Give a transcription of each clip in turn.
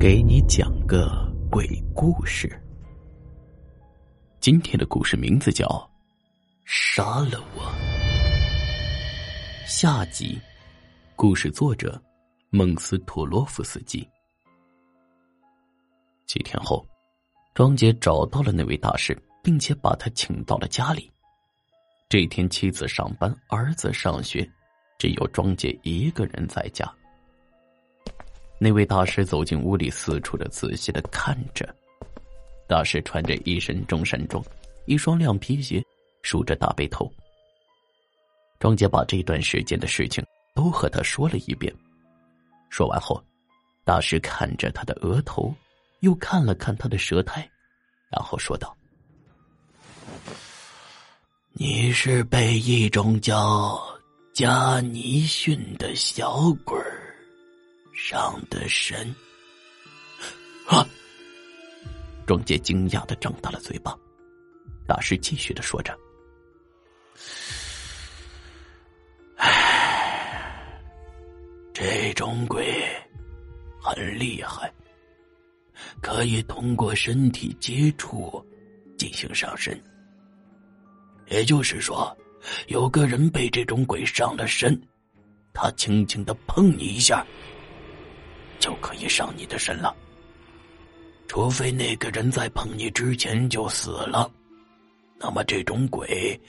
给你讲个鬼故事。今天的故事名字叫《杀了我》。下集，故事作者孟斯托洛夫斯基。几天后，庄杰找到了那位大师，并且把他请到了家里。这天，妻子上班，儿子上学，只有庄杰一个人在家。那位大师走进屋里，四处的仔细的看着。大师穿着一身中山装，一双亮皮鞋，梳着大背头。庄杰把这段时间的事情都和他说了一遍。说完后，大师看着他的额头，又看了看他的舌苔，然后说道：“你是被一种叫加尼逊的小鬼儿。”上的神啊！庄杰惊讶的张大了嘴巴。大师继续的说着：“唉，这种鬼很厉害，可以通过身体接触进行上身。也就是说，有个人被这种鬼上了身，他轻轻的碰你一下。”就可以上你的身了，除非那个人在碰你之前就死了，那么这种鬼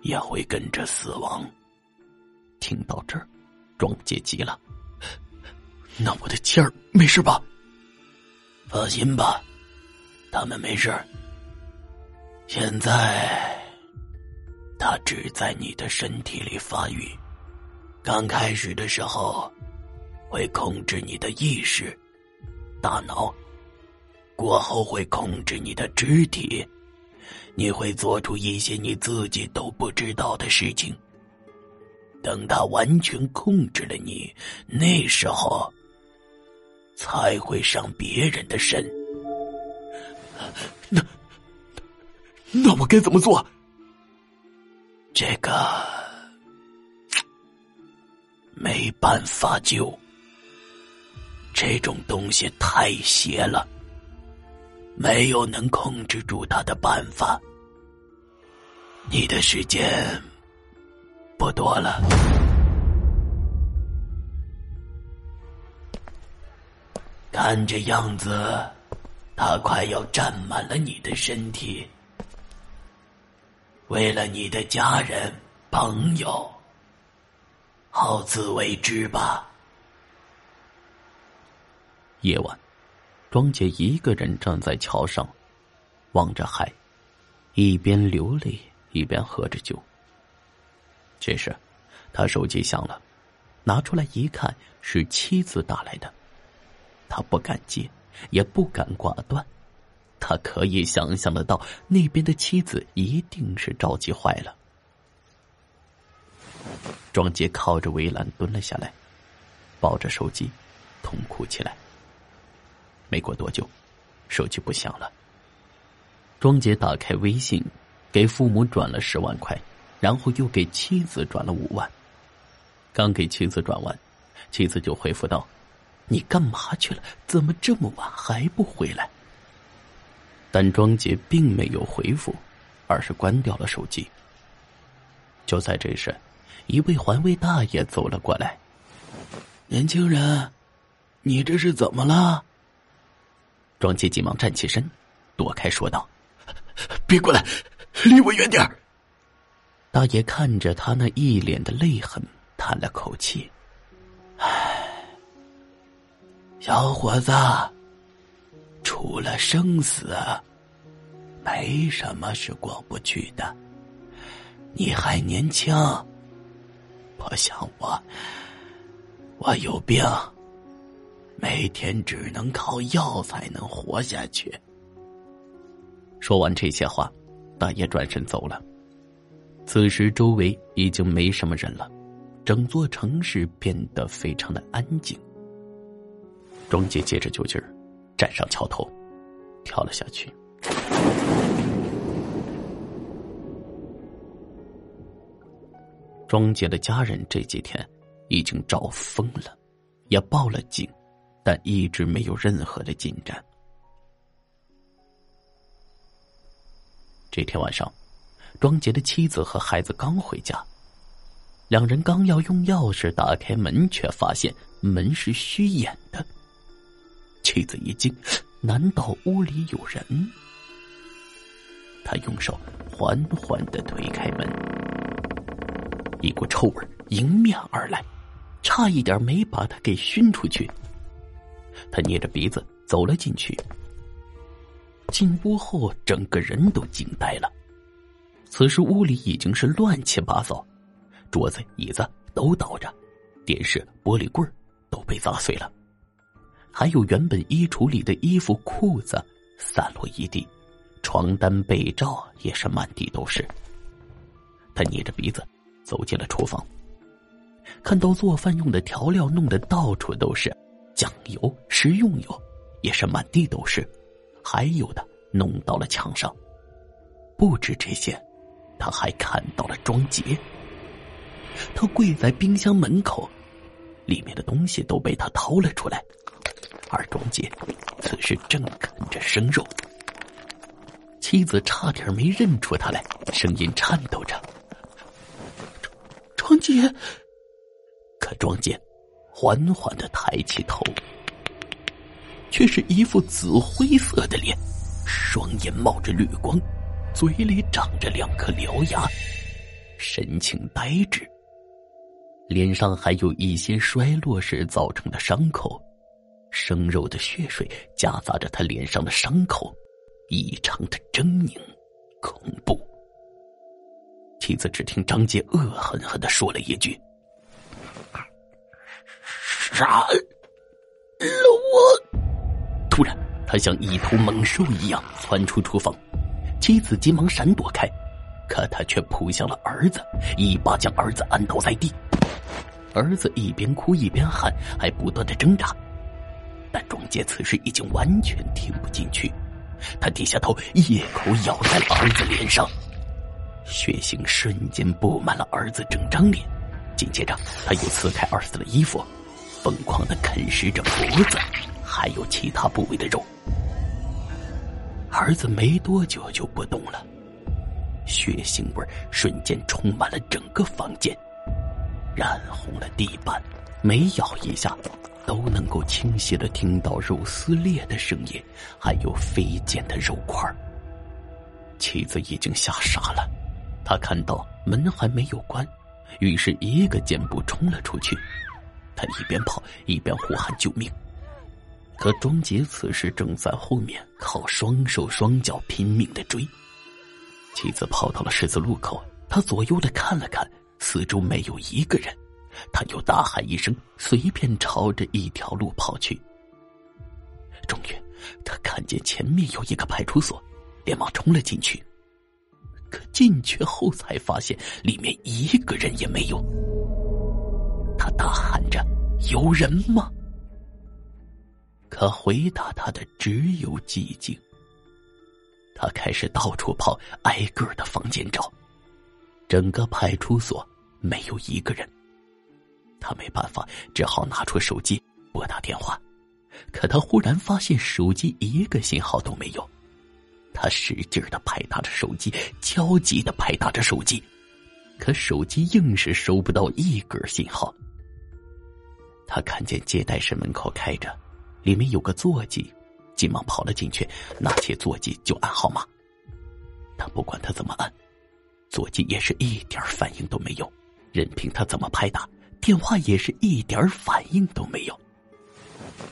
也会跟着死亡。听到这儿，庄杰急了：“ 那我的妻儿没事吧？”“放心吧，他们没事。现在，他只在你的身体里发育，刚开始的时候。”会控制你的意识、大脑，过后会控制你的肢体，你会做出一些你自己都不知道的事情。等他完全控制了你，那时候才会上别人的身。那那我该怎么做？这个没办法救。这种东西太邪了，没有能控制住他的办法。你的时间不多了，看这样子，他快要占满了你的身体。为了你的家人、朋友，好自为之吧。夜晚，庄杰一个人站在桥上，望着海，一边流泪一边喝着酒。这时，他手机响了，拿出来一看，是妻子打来的。他不敢接，也不敢挂断，他可以想象得到那边的妻子一定是着急坏了。庄杰靠着围栏蹲了下来，抱着手机，痛哭起来。没过多久，手机不响了。庄杰打开微信，给父母转了十万块，然后又给妻子转了五万。刚给妻子转完，妻子就回复道：“你干嘛去了？怎么这么晚还不回来？”但庄杰并没有回复，而是关掉了手机。就在这时，一位环卫大爷走了过来：“年轻人，你这是怎么了？”庄杰急忙站起身，躲开，说道：“别过来，离我远点大爷看着他那一脸的泪痕，叹了口气：“唉，小伙子，除了生死，没什么是过不去的。你还年轻，不像我，我有病。”每天只能靠药才能活下去。说完这些话，大爷转身走了。此时周围已经没什么人了，整座城市变得非常的安静。庄杰借着酒劲儿，站上桥头，跳了下去。庄杰的家人这几天已经找疯了，也报了警。但一直没有任何的进展。这天晚上，庄杰的妻子和孩子刚回家，两人刚要用钥匙打开门，却发现门是虚掩的。妻子一惊，难道屋里有人？他用手缓缓的推开门，一股臭味迎面而来，差一点没把他给熏出去。他捏着鼻子走了进去。进屋后，整个人都惊呆了。此时屋里已经是乱七八糟，桌子、椅子都倒着，电视、玻璃柜都被砸碎了，还有原本衣橱里的衣服、裤子散落一地，床单、被罩也是满地都是。他捏着鼻子走进了厨房，看到做饭用的调料弄得到处都是，酱油、食用油也是满地都是。还有的弄到了墙上，不止这些，他还看到了庄杰。他跪在冰箱门口，里面的东西都被他掏了出来，而庄杰此时正啃着生肉。妻子差点没认出他来，声音颤抖着：“庄庄杰。”可庄杰缓缓的抬起头。却是一副紫灰色的脸，双眼冒着绿光，嘴里长着两颗獠牙，神情呆滞。脸上还有一些衰落时造成的伤口，生肉的血水夹杂着他脸上的伤口，异常的狰狞、恐怖。妻子只听张杰恶狠狠的说了一句：“杀了我！”突然，他像一头猛兽一样窜出厨房，妻子急忙闪躲开，可他却扑向了儿子，一把将儿子按倒在地。儿子一边哭一边喊，还不断的挣扎，但中介此时已经完全听不进去，他低下头一口咬在儿子脸上，血腥瞬间布满了儿子整张脸，紧接着他又撕开儿子的衣服，疯狂的啃食着脖子。还有其他部位的肉，儿子没多久就不动了，血腥味瞬间充满了整个房间，染红了地板，每咬一下都能够清晰的听到肉撕裂的声音，还有飞溅的肉块。妻子已经吓傻了，他看到门还没有关，于是一个箭步冲了出去，他一边跑一边呼喊救命。可庄杰此时正在后面，靠双手双脚拼命的追。妻子跑到了十字路口，他左右的看了看，四周没有一个人，他又大喊一声，随便朝着一条路跑去。终于，他看见前面有一个派出所，连忙冲了进去。可进去后才发现里面一个人也没有。他大喊：“有人吗？”可回答他的只有寂静。他开始到处跑，挨个的房间找，整个派出所没有一个人。他没办法，只好拿出手机拨打电话。可他忽然发现手机一个信号都没有。他使劲的拍打着手机，焦急的拍打着手机，可手机硬是收不到一根信号。他看见接待室门口开着。里面有个座机，急忙跑了进去，拿起座机就按号码。但不管他怎么按，座机也是一点反应都没有。任凭他怎么拍打，电话也是一点反应都没有。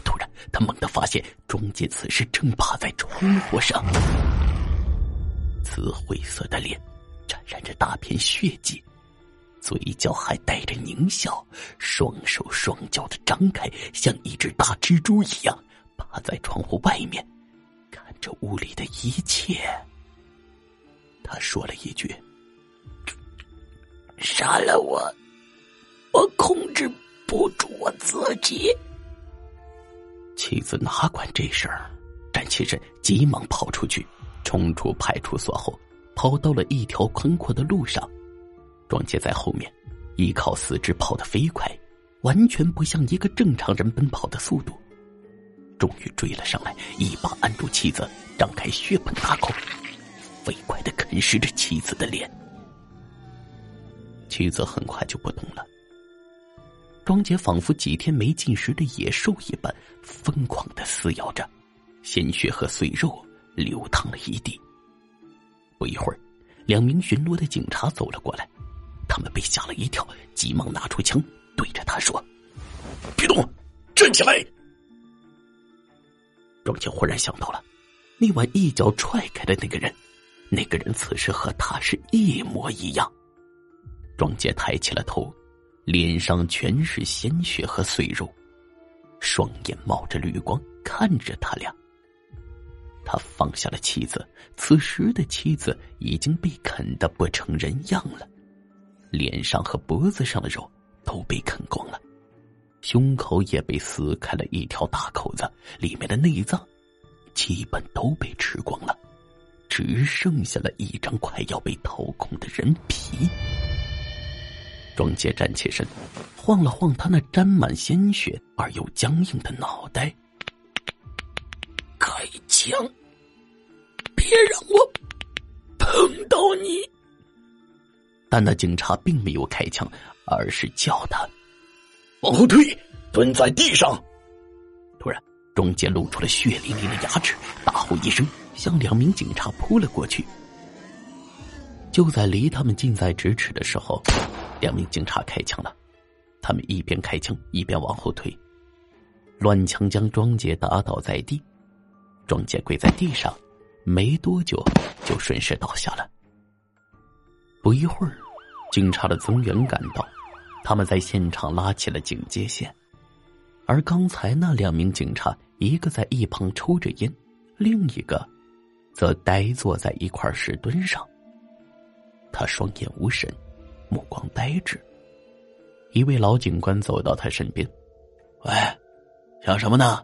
突然，他猛地发现中介此时正趴在窗户上，紫灰色的脸，沾染着大片血迹。嘴角还带着狞笑，双手双脚的张开，像一只大蜘蛛一样趴在窗户外面，看着屋里的一切。他说了一句：“杀了我，我控制不住我自己。”妻子哪管这事儿，站起身，急忙跑出去，冲出派出所后，跑到了一条宽阔的路上。庄杰在后面，依靠四肢跑得飞快，完全不像一个正常人奔跑的速度。终于追了上来，一把按住妻子，张开血盆大口，飞快的啃食着妻子的脸。妻子很快就不动了。庄杰仿佛几天没进食的野兽一般，疯狂的撕咬着，鲜血和碎肉流淌了一地。不一会儿，两名巡逻的警察走了过来，他们被吓了一跳，急忙拿出枪对着他说：“别动，站起来！”庄杰忽然想到了，那晚一脚踹开的那个人，那个人此时和他是一模一样。庄杰抬起了头。脸上全是鲜血和碎肉，双眼冒着绿光看着他俩。他放下了妻子，此时的妻子已经被啃得不成人样了，脸上和脖子上的肉都被啃光了，胸口也被撕开了一条大口子，里面的内脏基本都被吃光了，只剩下了一张快要被掏空的人皮。庄杰站起身，晃了晃他那沾满鲜血而又僵硬的脑袋。开枪！别让我碰到你！但那警察并没有开枪，而是叫他往后退，蹲在地上。突然，庄杰露出了血淋淋的牙齿，大吼一声，向两名警察扑了过去。就在离他们近在咫尺的时候。两名警察开枪了，他们一边开枪一边往后退，乱枪将庄杰打倒在地，庄杰跪在地上，没多久就顺势倒下了。不一会儿，警察的增援赶到，他们在现场拉起了警戒线，而刚才那两名警察，一个在一旁抽着烟，另一个则呆坐在一块石墩上，他双眼无神。目光呆滞，一位老警官走到他身边：“喂，想什么呢？”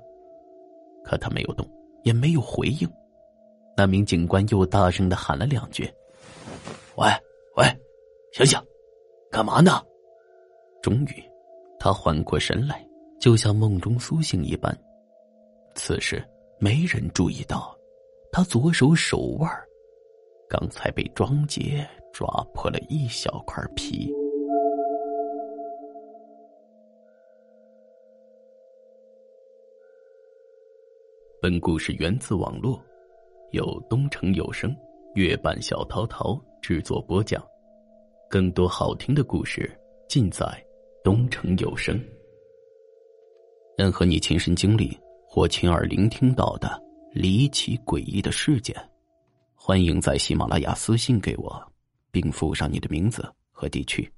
可他没有动，也没有回应。那名警官又大声的喊了两句：“喂，醒醒，干嘛呢？”终于，他缓过神来，就像梦中苏醒一般。此时，没人注意到，他左手手腕刚才被庄杰。抓破了一小块皮。本故事源自网络，由东城有声月半小涛涛制作播讲。更多好听的故事尽在东城有声。任何你亲身经历或亲耳聆听到的离奇诡异的事件，欢迎在喜马拉雅私信给我。并附上你的名字和地区。